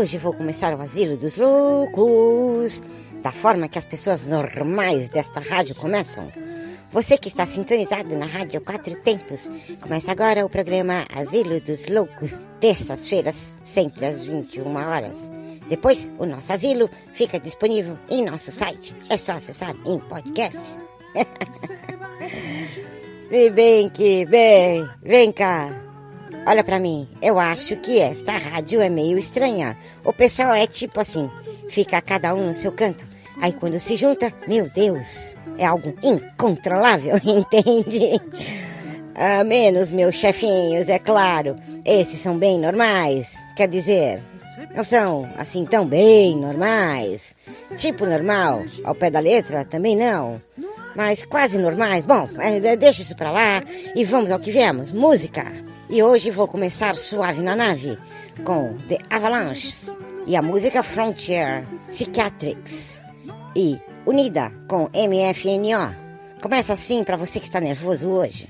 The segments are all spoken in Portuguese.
Hoje vou começar o Asilo dos Loucos, da forma que as pessoas normais desta rádio começam. Você que está sintonizado na Rádio Quatro Tempos, começa agora o programa Asilo dos Loucos, terças-feiras, sempre às 21 horas. Depois, o nosso asilo fica disponível em nosso site. É só acessar em podcast. Se bem que, bem, vem cá. Olha pra mim, eu acho que esta rádio é meio estranha. O pessoal é tipo assim, fica cada um no seu canto. Aí quando se junta, meu Deus, é algo incontrolável, entende? A menos meus chefinhos, é claro. Esses são bem normais. Quer dizer, não são assim tão bem normais. Tipo normal, ao pé da letra, também não. Mas quase normais. Bom, eh, deixa isso pra lá e vamos ao que viemos: música. E hoje vou começar suave na nave com The Avalanches e a música Frontier Psychiatrics e Unida com MFNO. Começa assim pra você que está nervoso hoje.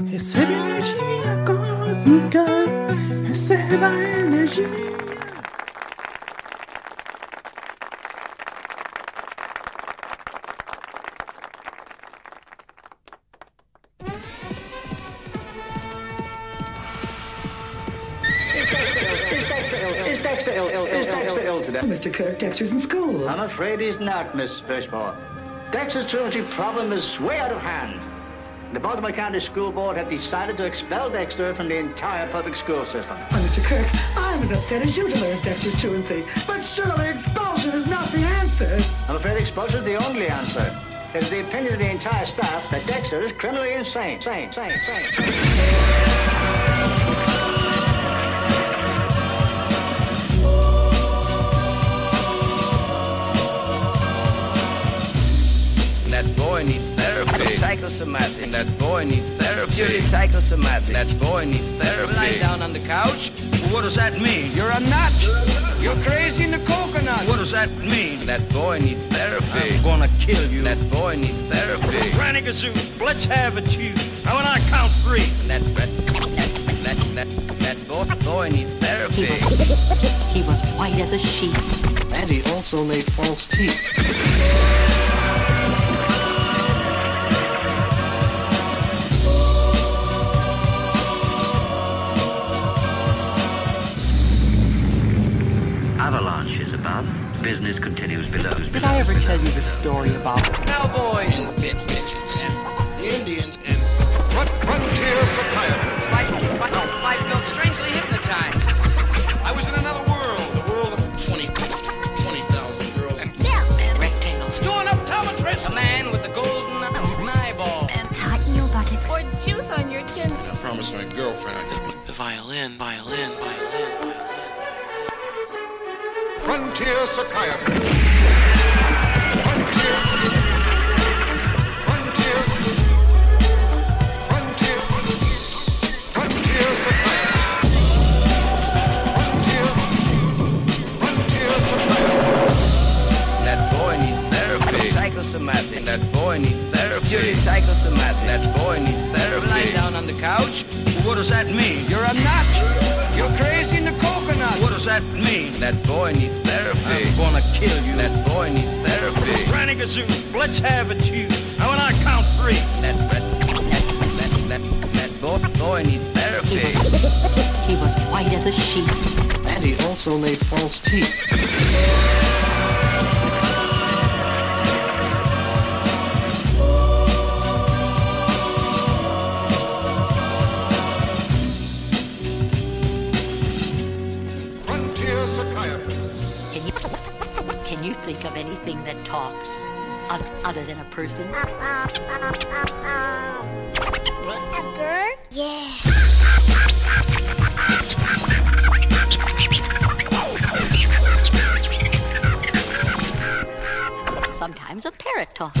Energia cósmica, receba energia. In school. I'm afraid he's not, Miss Fishmore. Dexter's truancy problem is way out of hand. The Baltimore County School Board have decided to expel Dexter from the entire public school system. Oh, Mr. Kirk, I'm as upset as you to learn Dexter's truancy. But surely expulsion is not the answer. I'm afraid expulsion is the only answer. It's the opinion of the entire staff that Dexter is criminally insane. Sane, sane, sane. Psychosomatic. That boy needs therapy. Purely psychosomatic. That boy needs therapy. Lying down on the couch. What does that mean? You're a nut. You're crazy in the coconut. What does that mean? That boy needs therapy. I'm gonna kill you. That boy needs therapy. Granny Gazoo, let's have it, you. Now when I count three. That that that that, that boy, boy needs therapy. He was white as a sheet. And he also made false teeth. Business continues below. Did I ever tell you the story about Cowboys. midgets, Indians, and frontier Frontier. Frontier. Frontier. Frontier. Frontier psychiatry. Frontier. Frontier. That boy needs therapy. Psychosomatic. That boy needs therapy. Purely psychosomatic. That boy needs therapy. Lying down on the couch. What does that mean? You're a nut. You're crazy in the coconut. What does that mean? That boy needs therapy. I'm gonna kill you. That boy needs therapy. Granny Gazoo, let's have it, you. Now when I count three. That that that that, that boy, boy needs therapy. He was white as a sheet. And he also made false teeth. Anything that talks other than a person. A bird? Yeah. Sometimes a parrot talks.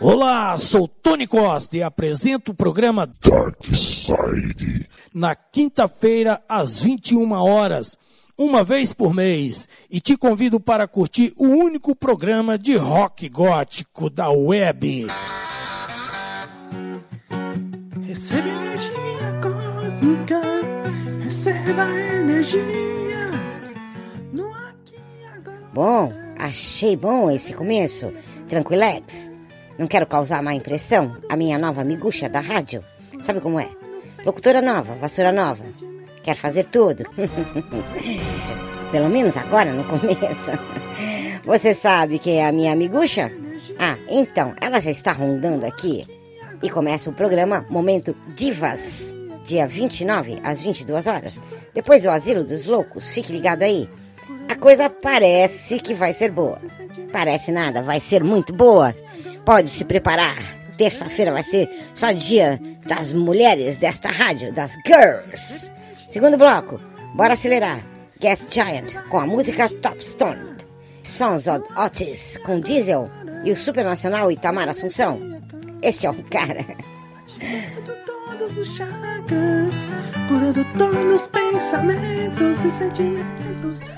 Olá, sou Tony Costa e apresento o programa Dark Side. na quinta-feira às 21 horas, uma vez por mês, e te convido para curtir o único programa de rock gótico da web. Recebe energia cósmica, receba energia. No aqui e agora. Bom, achei bom esse começo. Tranquilex. Não quero causar má impressão. A minha nova miguxa da rádio. Sabe como é? Locutora nova, vassoura nova. Quer fazer tudo. Pelo menos agora no começo. Você sabe quem é a minha miguxa? Ah, então, ela já está rondando aqui. E começa o programa Momento Divas. Dia 29 às 22 horas. Depois do Asilo dos Loucos. Fique ligado aí. A coisa parece que vai ser boa. Parece nada, vai ser muito boa. Pode se preparar. terça-feira vai ser só dia das mulheres desta rádio, das girls. Segundo bloco, bora acelerar. Gas Giant com a música Top Stone. Sons of Otis com Diesel e o Supernacional Itamar Assunção. Este é o cara. Todos os chakras, curando todos os pensamentos e sentimentos.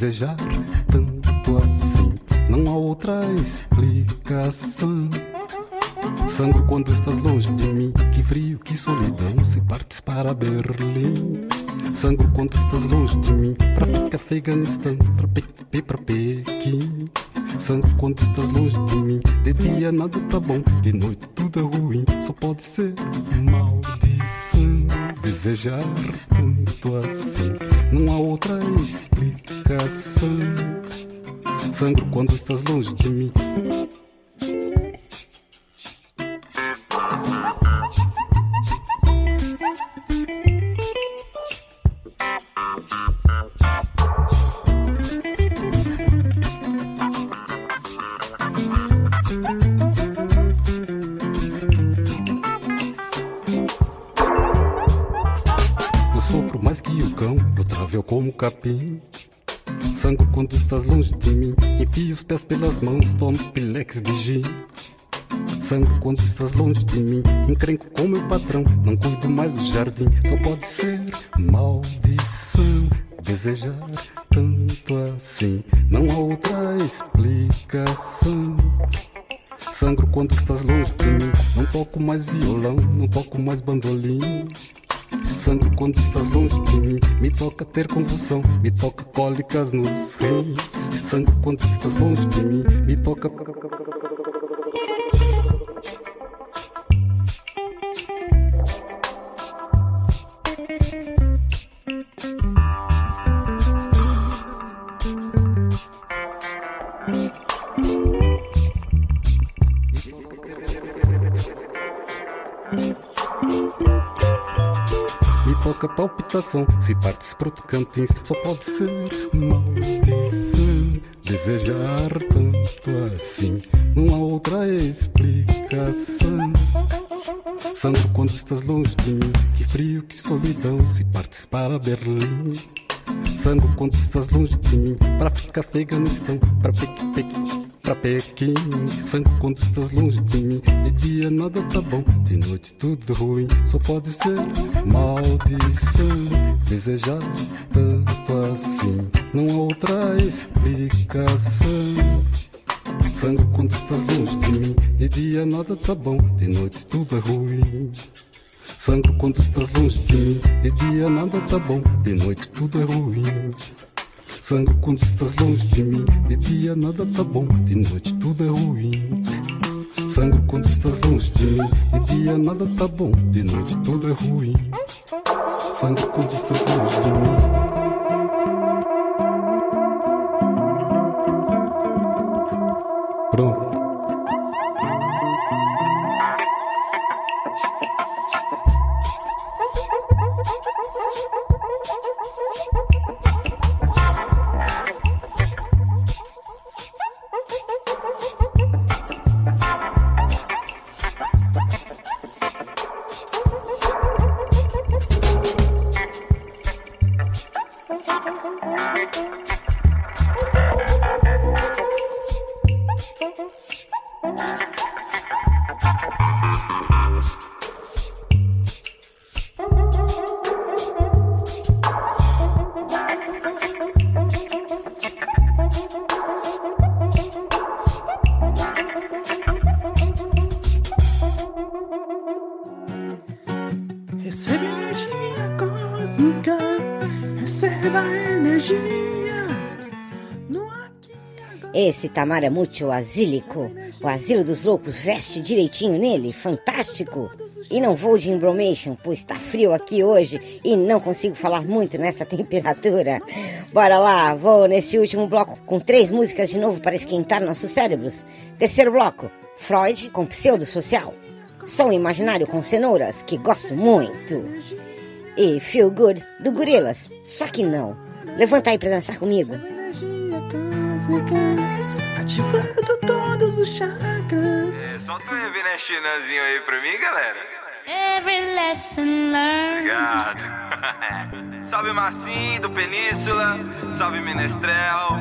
Desejar tanto assim, não há outra explicação. Sangro quando estás longe de mim, que frio, que solidão. Se partes para Berlim, sangro quando estás longe de mim, pra ficar Afeganistão, pra Pepe, pra Pequim. Sangro quando estás longe de mim, de dia nada tá bom, de noite tudo é ruim. Só pode ser Desejar tanto assim, não há outra explicação. Sangro quando estás longe de mim. Como capim. Quando estás longe de mim. Enfio os pés pelas mãos, tomo pilex de gin. Sangro quando estás longe de mim. Encrenco com meu patrão, não cuido mais do jardim. Só pode ser maldição. Desejar tanto assim, não há outra explicação. Sangro quando estás longe de mim. Não toco mais violão, não toco mais bandolim. Sangro quando estás longe de mim. Me toca ter convulsão, me toca cólicas nos rins. Sangro quando estás longe de mim. Me toca. Palpitação, se partes pro Tocantins, só pode ser maldição. Desejar tanto assim, não há outra explicação. Sangro quando estás longe de mim, que frio, que solidão, se partes para Berlim. Sangro quando estás longe de mim, pra ficar Afeganistão, pra Pequi, Pequi, pra Pequim. Sangro quando estás longe de mim, de dia nada tá bom, de noite tudo ruim, só pode ser maldição. Desejar tanto assim, não há outra explicação. Sangro quando estás longe de mim, de dia nada tá bom, de noite tudo é ruim. Sangro quando estás longe de mim, de dia nada tá bom, de noite tudo é ruim. Sangro quando estás longe de mim, de dia nada tá bom, de noite tudo é ruim. Sangro quando estás longe de mim, de dia nada tá bom, de noite tudo é ruim. Sangro quando estás longe de mim. Cósmica, receba energia. Esse Tamar é muito asílico. O asilo dos loucos veste direitinho nele, fantástico. E não vou de embromation, pois tá frio aqui hoje e não consigo falar muito nessa temperatura. Bora lá, vou nesse último bloco com três músicas de novo para esquentar nossos cérebros. Terceiro bloco, Freud com pseudo-social. Som imaginário com cenouras, que gosto muito. E Feel Good do Gorilas, só que não. Levanta aí pra dançar comigo. Ativando todos os chakras. É, solta um Evinestinazinho aí pra mim, galera. Every lesson learned. Obrigado. salve Marcinho do Península, salve Menestrel,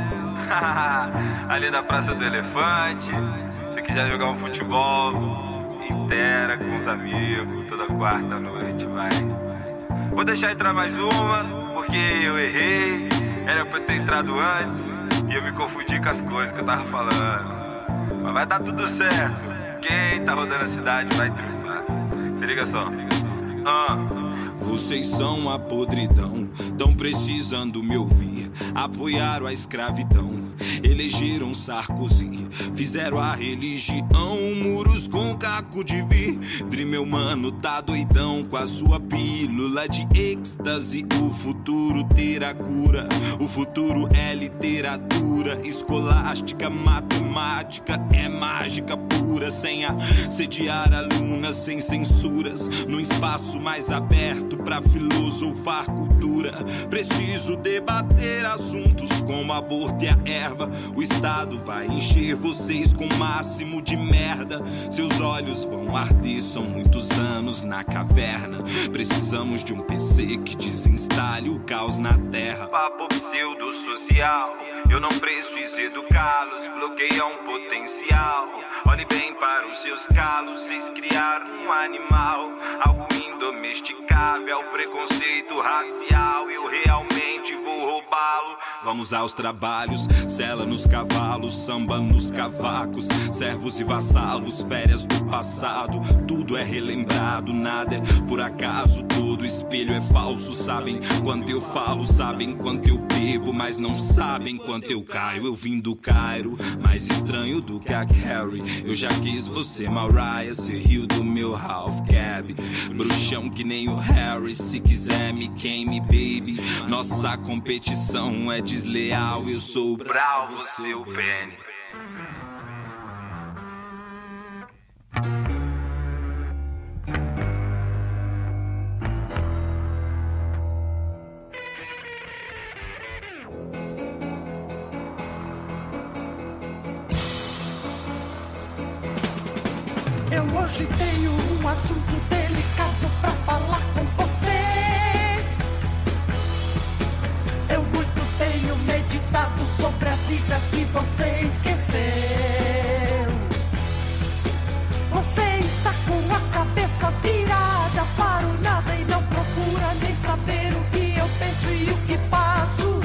ali da Praça do Elefante. Se quiser jogar um futebol, inteira com os amigos, toda quarta noite, vai. Vou deixar entrar mais uma. porque eu errei. Era pra eu ter entrado antes e eu me confundi com as coisas que eu tava falando. Mas vai dar tudo certo. Quem tá rodando a cidade vai triunfar. Se liga só. Ah. Vocês são a podridão, tão precisando me ouvir. Apoiaram a escravidão, elegeram Sarkozy, fizeram a religião muros com caco de vidro. Meu mano tá doidão com a sua pílula de êxtase. O futuro terá cura, o futuro é literatura escolástica, matemática é mágica pura, sem assediar alunas, sem censuras, num espaço mais aberto pra filosofar cultura. Preciso debater assuntos como aborto e a erva. O Estado vai encher vocês com o máximo de merda. Seus olhos vão arder, são muitos anos na caverna. Precisamos de um PC que desinstale o caos na terra. Papo pseudo-social. Eu não preciso educá-los, bloqueiam potencial. Olhe bem para os seus calos, vocês criaram um animal, algo indomesticável, preconceito racial. Eu realmente vou roubá-lo. Vamos aos trabalhos, cela nos cavalos, samba nos cavacos, servos e vassalos, férias do passado, tudo é relembrado, nada é por acaso, todo espelho é falso. Sabem quanto eu falo, sabem quanto eu bebo, mas não sabem quanto eu caio. Eu vim do Cairo, mais do que a Carrie. Eu já quis você, Mariah, ser rio do meu half cab, bruxão que nem o Harry. Se quiser me queime, baby. Nossa competição é desleal. Eu sou bravo, seu pênis. E o que passo.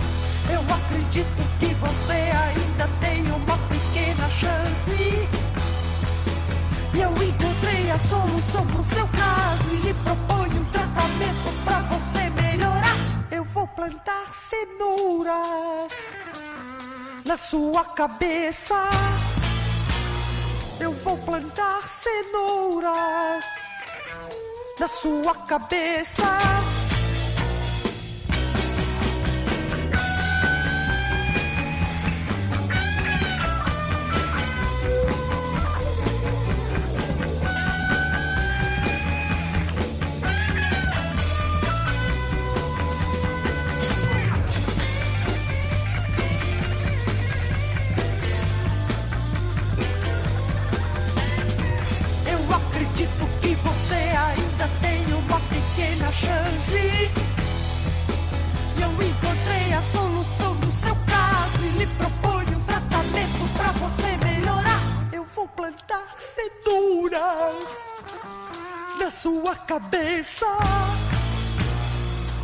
Eu acredito que você ainda tem uma pequena chance. E eu encontrei a solução pro seu caso e lhe proponho um tratamento pra você melhorar. Eu vou plantar cenoura na sua cabeça. Eu vou plantar cenoura na sua cabeça.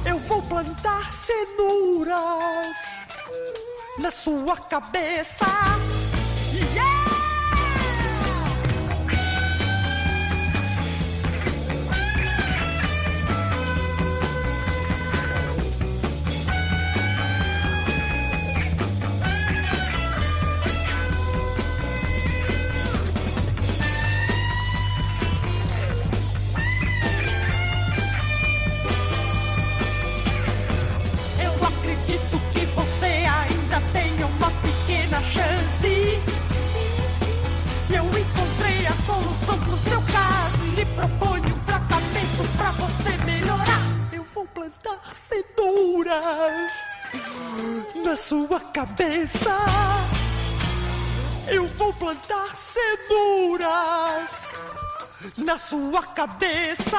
Eu vou plantar cenouras na sua cabeça. Sua cabeça. Eu vou plantar cenouras na sua cabeça.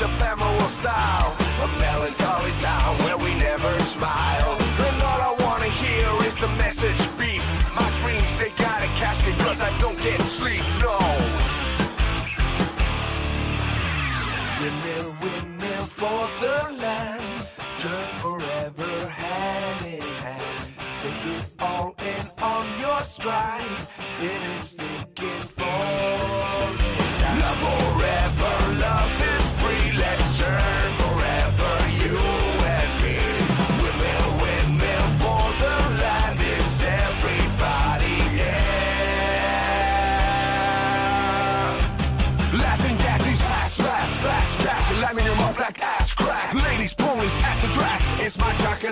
It's ephemeral style. A melancholy town where we never smile. And all I wanna hear is the message beef. My dreams, they gotta catch me cause I don't get sleep, no. Windmill, windmill for the land. Turn forever hand in hand. Take it all in on your stride. It is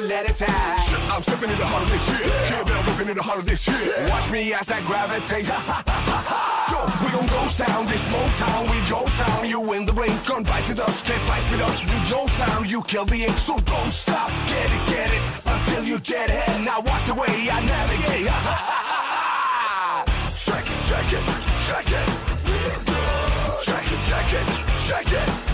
my chocolate attack. I'm stepping in the heart of this shit. Kid Bell ripping in the heart of this shit. Watch me as I gravitate. Yo, we gon' ghost town, this Motown. We Joe sound. You in the blink, gun bite with us, can't fight with us. We Joe sound. You kill the ink, so don't stop. Get it, get it until you get it. Now watch the way I navigate. Shake it, shake it, shake it. Shake it, shake it, shake it.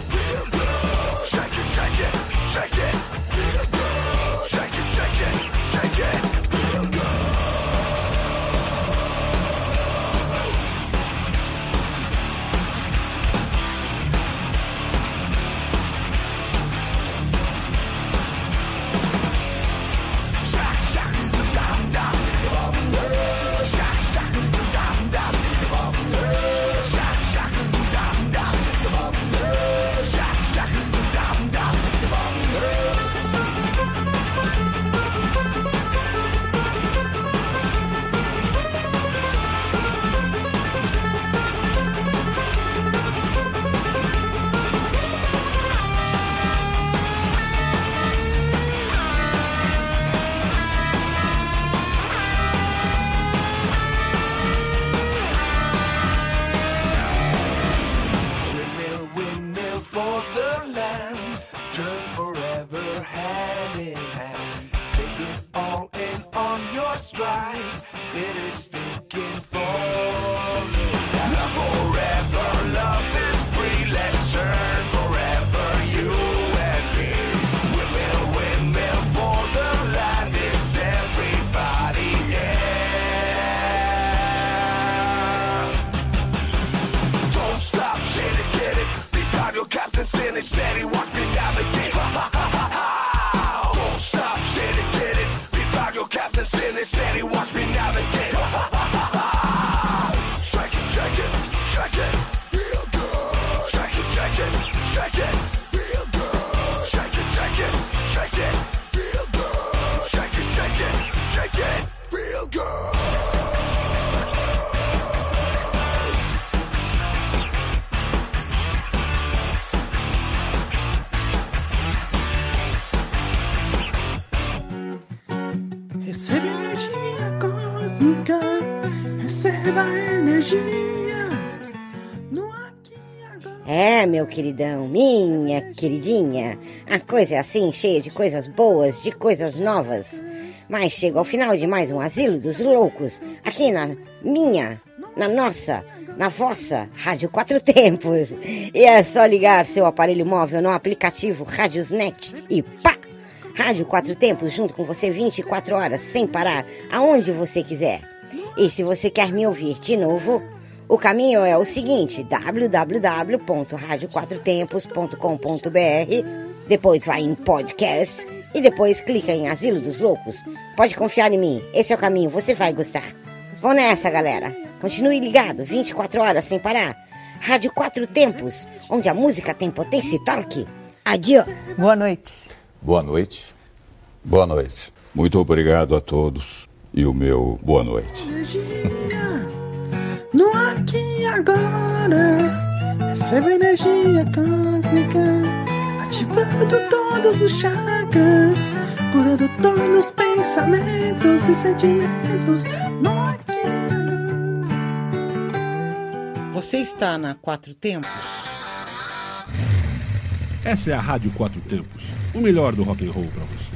Queridão, minha queridinha, a coisa é assim, cheia de coisas boas, de coisas novas. Mas chego ao final de mais um Asilo dos Loucos, aqui na minha, na nossa, na vossa Rádio Quatro Tempos. E é só ligar seu aparelho móvel no aplicativo Rádiosnet e pá! Rádio Quatro Tempos junto com você 24 horas sem parar, aonde você quiser. E se você quer me ouvir de novo, o caminho é o seguinte: www.radioquatrotempos.com.br. Depois vai em podcast e depois clica em Asilo dos Loucos. Pode confiar em mim, esse é o caminho, você vai gostar. Vão nessa, galera. Continue ligado, 24 horas sem parar. Rádio Quatro Tempos, onde a música tem potência e torque. Adio. Boa noite. Boa noite. Boa noite. Muito obrigado a todos e o meu boa noite. No aqui agora, recebe energia cósmica, ativando todos os chakras, curando todos os pensamentos e sentimentos. No aqui Você está na Quatro Tempos? Essa é a Rádio Quatro Tempos, o melhor do rock and roll para você.